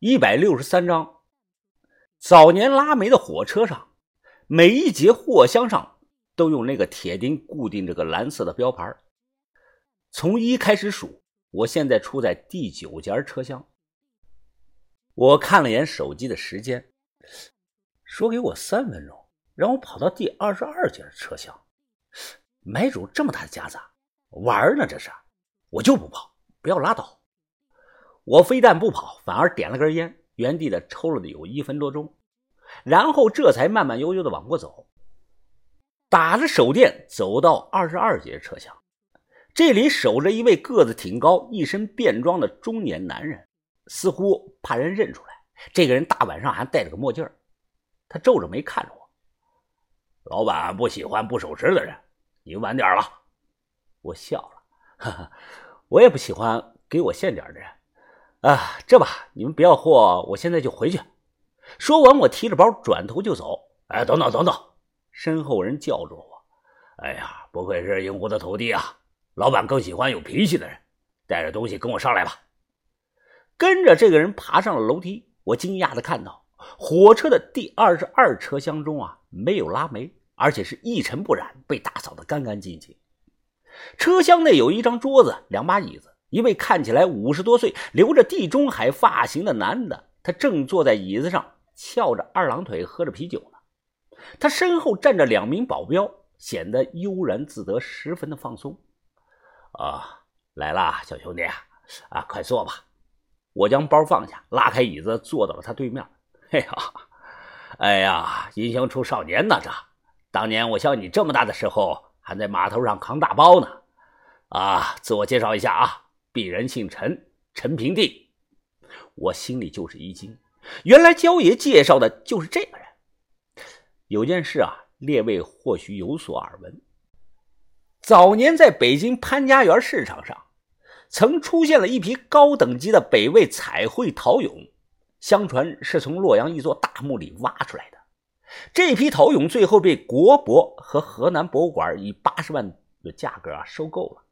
一百六十三章。早年拉煤的火车上，每一节货箱上都用那个铁钉固定这个蓝色的标牌。从一开始数，我现在处在第九节车厢。我看了眼手机的时间，说给我三分钟，让我跑到第二十二节车厢。买主这么大的家子，玩呢这是？我就不跑，不要拉倒。我非但不跑，反而点了根烟，原地的抽了有一分多钟，然后这才慢慢悠悠的往过走。打着手电走到二十二节车厢，这里守着一位个子挺高、一身便装的中年男人，似乎怕人认出来。这个人大晚上还戴着个墨镜他皱着眉看着我。老板不喜欢不守时的人，你晚点了。我笑了，哈哈，我也不喜欢给我现点的人。啊，这吧，你们不要货，我现在就回去。说完，我提着包转头就走。哎，等等等等！身后人叫住我。哎呀，不愧是英国的徒弟啊！老板更喜欢有脾气的人。带着东西跟我上来吧。跟着这个人爬上了楼梯，我惊讶的看到，火车的第二十二车厢中啊，没有拉煤，而且是一尘不染，被打扫的干干净净。车厢内有一张桌子，两把椅子。一位看起来五十多岁、留着地中海发型的男的，他正坐在椅子上翘着二郎腿喝着啤酒呢。他身后站着两名保镖，显得悠然自得，十分的放松。啊，来了，小兄弟，啊，啊快坐吧。我将包放下，拉开椅子，坐到了他对面。嘿呀，哎呀，英雄出少年呐！这当年我像你这么大的时候，还在码头上扛大包呢。啊，自我介绍一下啊。鄙人姓陈，陈平定。我心里就是一惊，原来焦爷介绍的就是这个人。有件事啊，列位或许有所耳闻。早年在北京潘家园市场上，曾出现了一批高等级的北魏彩绘陶俑，相传是从洛阳一座大墓里挖出来的。这批陶俑最后被国博和河南博物馆以八十万的价格啊收购了。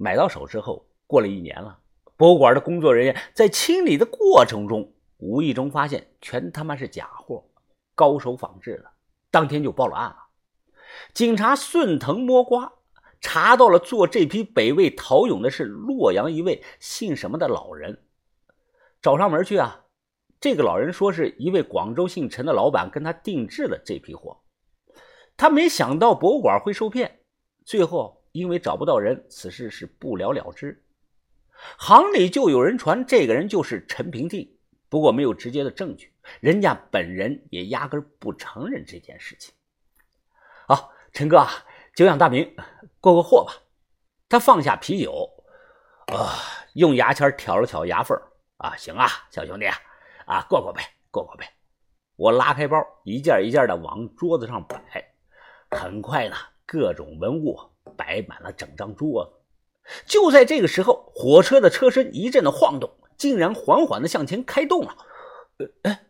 买到手之后，过了一年了，博物馆的工作人员在清理的过程中，无意中发现全他妈是假货，高手仿制的，当天就报了案了。警察顺藤摸瓜，查到了做这批北魏陶俑的是洛阳一位姓什么的老人，找上门去啊。这个老人说是一位广州姓陈的老板跟他定制了这批货，他没想到博物馆会受骗，最后。因为找不到人，此事是不了了之。行里就有人传这个人就是陈平定，不过没有直接的证据，人家本人也压根不承认这件事情。好，陈哥，久仰大名，过过货吧。他放下啤酒，啊，用牙签挑了挑牙缝啊，行啊，小兄弟，啊，过过呗，过过呗。我拉开包，一件一件的往桌子上摆，很快呢，各种文物。摆满了整张桌子。就在这个时候，火车的车身一阵的晃动，竟然缓缓的向前开动了。哎，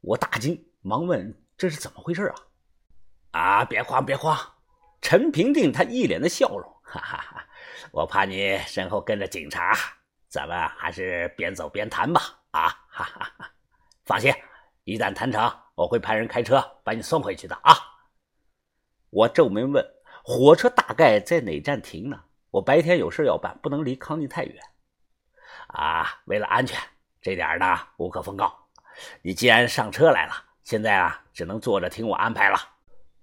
我大惊，忙问：“这是怎么回事啊？”啊，别慌，别慌。陈平定他一脸的笑容，哈哈哈。我怕你身后跟着警察，咱们还是边走边谈吧。啊，哈哈哈。放心，一旦谈成，我会派人开车把你送回去的。啊。我皱眉问。火车大概在哪站停呢？我白天有事要办，不能离康定太远。啊，为了安全，这点呢无可奉告。你既然上车来了，现在啊只能坐着听我安排了。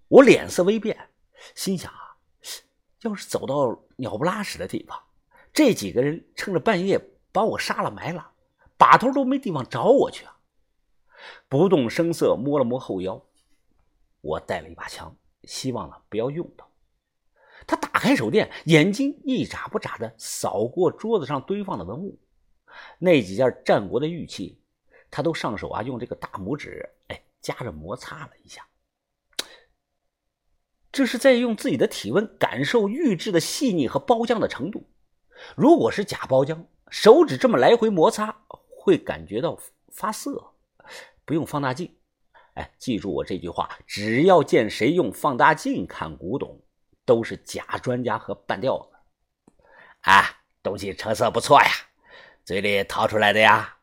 我脸色微变，心想啊，要是走到鸟不拉屎的地方，这几个人趁着半夜把我杀了埋了，把头都没地方找我去啊！不动声色摸了摸后腰，我带了一把枪，希望呢不要用到。打开手电，眼睛一眨不眨的扫过桌子上堆放的文物，那几件战国的玉器，他都上手啊，用这个大拇指哎夹着摩擦了一下，这是在用自己的体温感受玉质的细腻和包浆的程度。如果是假包浆，手指这么来回摩擦会感觉到发涩，不用放大镜。哎，记住我这句话，只要见谁用放大镜看古董。都是假专家和半吊子，啊，东西成色不错呀，嘴里掏出来的呀，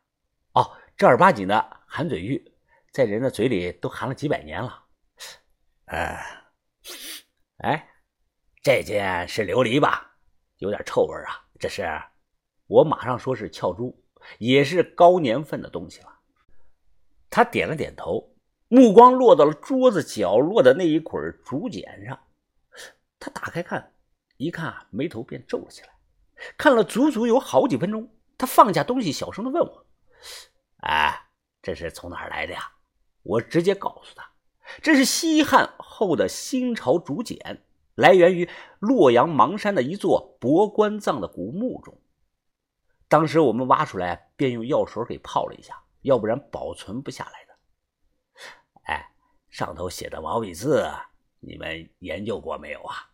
哦正儿八经的含嘴玉，在人的嘴里都含了几百年了。哎，哎，这件是琉璃吧？有点臭味啊！这是？我马上说是俏珠，也是高年份的东西了。他点了点头，目光落到了桌子角落的那一捆竹简上。他打开看，一看啊，眉头便皱了起来。看了足足有好几分钟，他放下东西，小声的问我：“哎，这是从哪儿来的呀？”我直接告诉他：“这是西汉后的新朝竹简，来源于洛阳邙山的一座博棺葬的古墓中。”当时我们挖出来，便用药水给泡了一下，要不然保存不下来的。哎，上头写的毛笔字，你们研究过没有啊？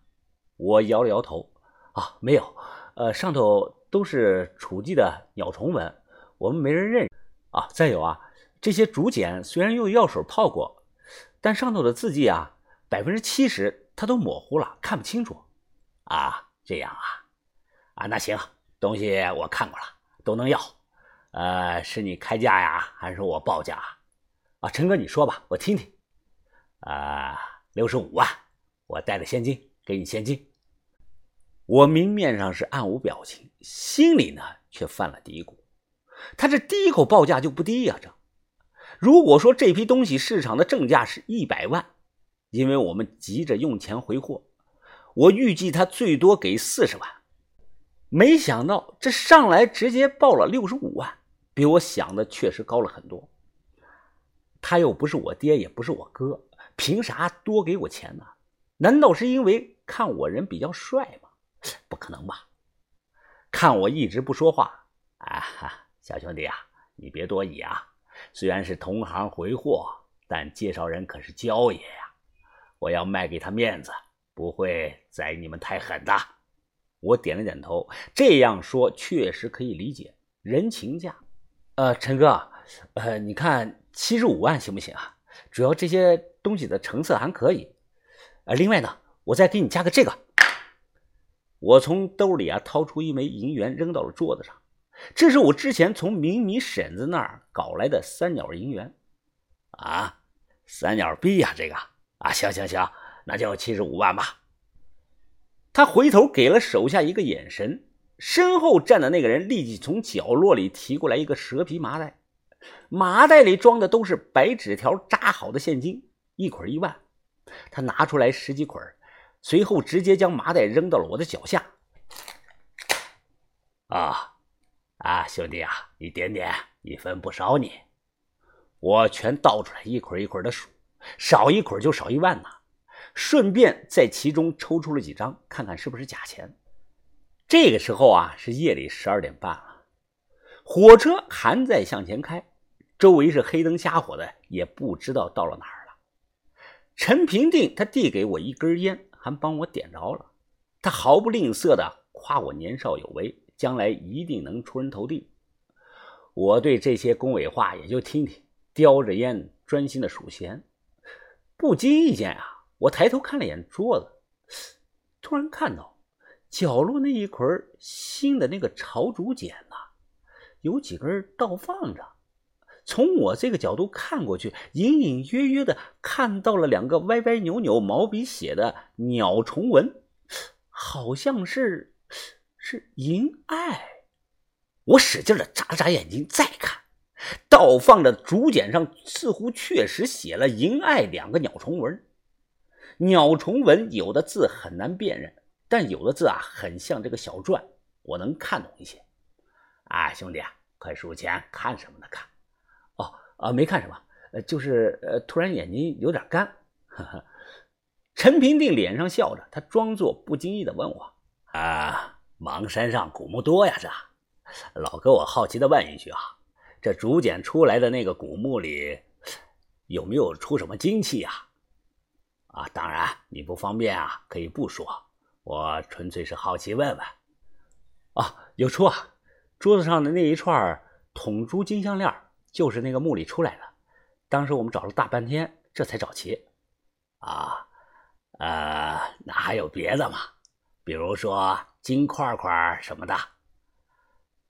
我摇了摇头，啊，没有。呃，上头都是楚地的鸟虫文，我们没人认啊。再有啊，这些竹简虽然用药水泡过，但上头的字迹啊，百分之七十它都模糊了，看不清楚。啊，这样啊，啊，那行。东西我看过了，都能要，呃，是你开价呀，还是我报价？啊，陈哥，你说吧，我听听。啊，六十五万，我带着现金给你现金。我明面上是暗无表情，心里呢却犯了嘀咕。他这第一口报价就不低呀，这。如果说这批东西市场的正价是一百万，因为我们急着用钱回货，我预计他最多给四十万。没想到这上来直接报了六十五万，比我想的确实高了很多。他又不是我爹，也不是我哥，凭啥多给我钱呢？难道是因为看我人比较帅吗？不可能吧！看我一直不说话，啊，小兄弟啊，你别多疑啊。虽然是同行回货，但介绍人可是焦爷呀，我要卖给他面子，不会宰你们太狠的。我点了点头，这样说确实可以理解，人情价。呃，陈哥，呃，你看七十五万行不行啊？主要这些东西的成色还可以。呃，另外呢，我再给你加个这个。我从兜里啊掏出一枚银元，扔到了桌子上。这是我之前从明米婶子那儿搞来的三角银元。啊，三角币呀，这个啊，行行行，那就七十五万吧。他回头给了手下一个眼神，身后站的那个人立即从角落里提过来一个蛇皮麻袋，麻袋里装的都是白纸条扎好的现金，一捆一万。他拿出来十几捆，随后直接将麻袋扔到了我的脚下。啊啊，兄弟啊，你点点，一分不少你。我全倒出来，一捆一捆的数，少一捆就少一万呢。顺便在其中抽出了几张，看看是不是假钱。这个时候啊，是夜里十二点半了，火车还在向前开，周围是黑灯瞎火的，也不知道到了哪儿了。陈平定他递给我一根烟，还帮我点着了，他毫不吝啬的夸我年少有为，将来一定能出人头地。我对这些恭维话也就听听，叼着烟专心的数钱。不经意间啊。我抬头看了眼桌子，突然看到角落那一捆新的那个朝竹简呐，有几根倒放着。从我这个角度看过去，隐隐约约的看到了两个歪歪扭扭毛笔写的鸟虫文，好像是是银爱。我使劲的眨眨眼睛，再看，倒放的竹简上似乎确实写了“银爱”两个鸟虫文。鸟虫文有的字很难辨认，但有的字啊很像这个小篆，我能看懂一些。啊，兄弟啊，快数钱，看什么呢？看。啊，没看什么，呃，就是呃，突然眼睛有点干。呵呵。陈平定脸上笑着，他装作不经意的问我：“啊，邙山上古墓多呀？这老哥，我好奇的问一句啊，这竹简出来的那个古墓里，有没有出什么金器呀？”啊，当然你不方便啊，可以不说。我纯粹是好奇问问。啊，有出啊！桌子上的那一串桶珠金项链，就是那个墓里出来的。当时我们找了大半天，这才找齐。啊，呃，那还有别的吗？比如说金块块什么的？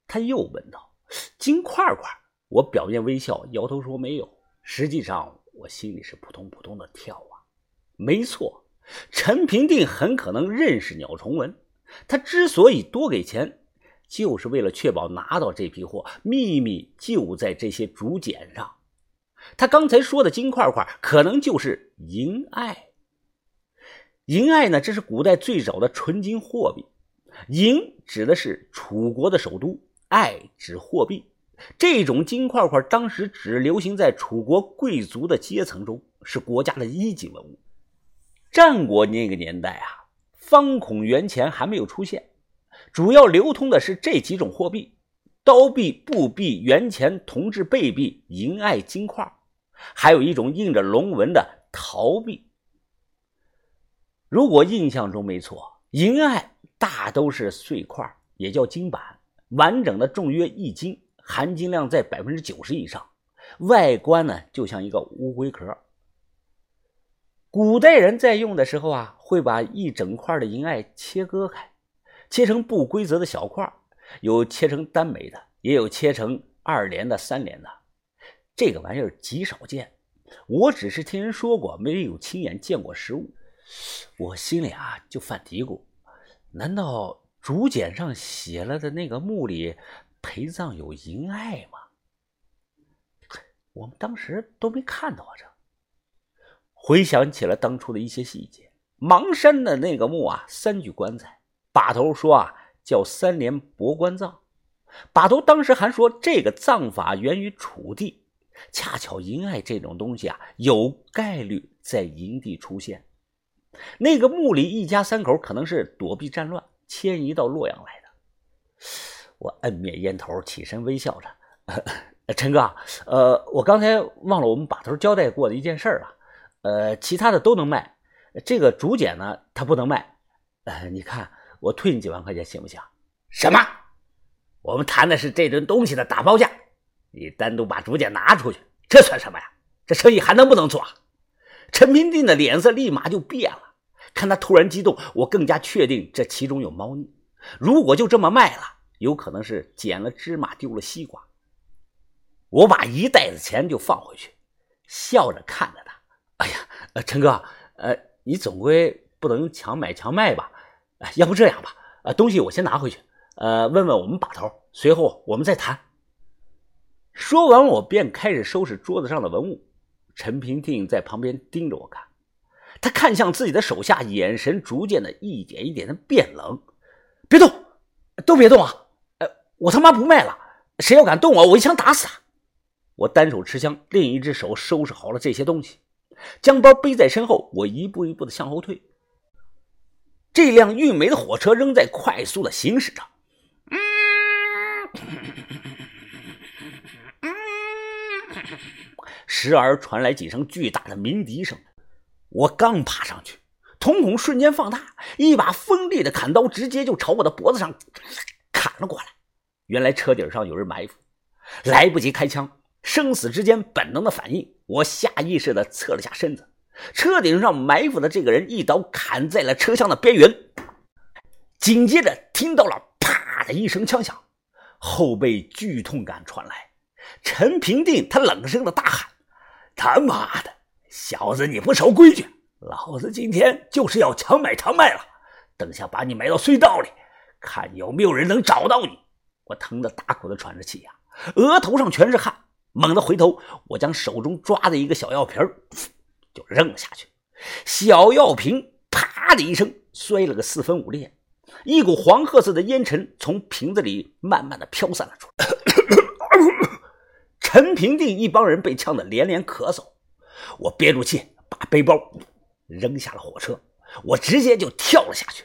他又问道：“金块块？我表面微笑，摇头说没有。实际上，我心里是扑通扑通的跳啊。没错，陈平定很可能认识鸟崇文。他之所以多给钱，就是为了确保拿到这批货，秘密就在这些竹简上。他刚才说的金块块，可能就是银爱。银爱呢，这是古代最早的纯金货币。银指的是楚国的首都，爱指货币。这种金块块当时只流行在楚国贵族的阶层中，是国家的一级文物。战国那个年代啊，方孔元钱还没有出现，主要流通的是这几种货币：刀币、布币、元钱、铜制贝币、银爱金块，还有一种印着龙纹的陶币。如果印象中没错，银爱大都是碎块，也叫金板，完整的重约一斤。含金量在百分之九十以上，外观呢就像一个乌龟壳。古代人在用的时候啊，会把一整块的银爱切割开，切成不规则的小块，有切成单枚的，也有切成二连的、三连的。这个玩意儿极少见，我只是听人说过，没有亲眼见过实物。我心里啊就犯嘀咕：难道竹简上写了的那个墓里？陪葬有银爱吗？我们当时都没看到啊！这回想起了当初的一些细节，邙山的那个墓啊，三具棺材，把头说啊叫三连博棺葬。把头当时还说这个葬法源于楚地，恰巧银爱这种东西啊，有概率在营地出现。那个墓里一家三口可能是躲避战乱，迁移到洛阳来的。我摁灭烟头，起身微笑着：“ 陈哥，呃，我刚才忘了我们把头交代过的一件事了。呃，其他的都能卖，这个竹简呢，它不能卖。呃，你看，我退你几万块钱行不行？什么？我们谈的是这顿东西的打包价，你单独把竹简拿出去，这算什么呀？这生意还能不能做？”陈平定的脸色立马就变了，看他突然激动，我更加确定这其中有猫腻。如果就这么卖了，有可能是捡了芝麻丢了西瓜。我把一袋子钱就放回去，笑着看着他。哎呀，呃，陈哥，呃，你总归不能强买强卖吧？要不这样吧，呃，东西我先拿回去，呃，问问我们把头，随后我们再谈。说完，我便开始收拾桌子上的文物。陈平定在旁边盯着我看，他看向自己的手下，眼神逐渐的一点一点的变冷。别动，都别动啊！我他妈不卖了！谁要敢动我，我一枪打死他！我单手持枪，另一只手收拾好了这些东西，将包背在身后。我一步一步的向后退。这辆运煤的火车仍在快速的行驶着，时而传来几声巨大的鸣笛声。我刚爬上去，瞳孔瞬间放大，一把锋利的砍刀直接就朝我的脖子上砍了过来。原来车顶上有人埋伏，来不及开枪，生死之间本能的反应，我下意识的侧了下身子。车顶上埋伏的这个人一刀砍在了车厢的边缘，紧接着听到了啪的一声枪响，后背剧痛感传来。陈平定他冷声的大喊：“他妈的，小子你不守规矩，老子今天就是要强买强卖了！等下把你埋到隧道里，看有没有人能找到你！”我疼得大口的喘着气呀，额头上全是汗。猛地回头，我将手中抓的一个小药瓶就扔了下去。小药瓶啪的一声摔了个四分五裂，一股黄褐色的烟尘从瓶子里慢慢的飘散了出来。陈平定一帮人被呛得连连咳嗽。我憋住气，把背包扔下了火车，我直接就跳了下去。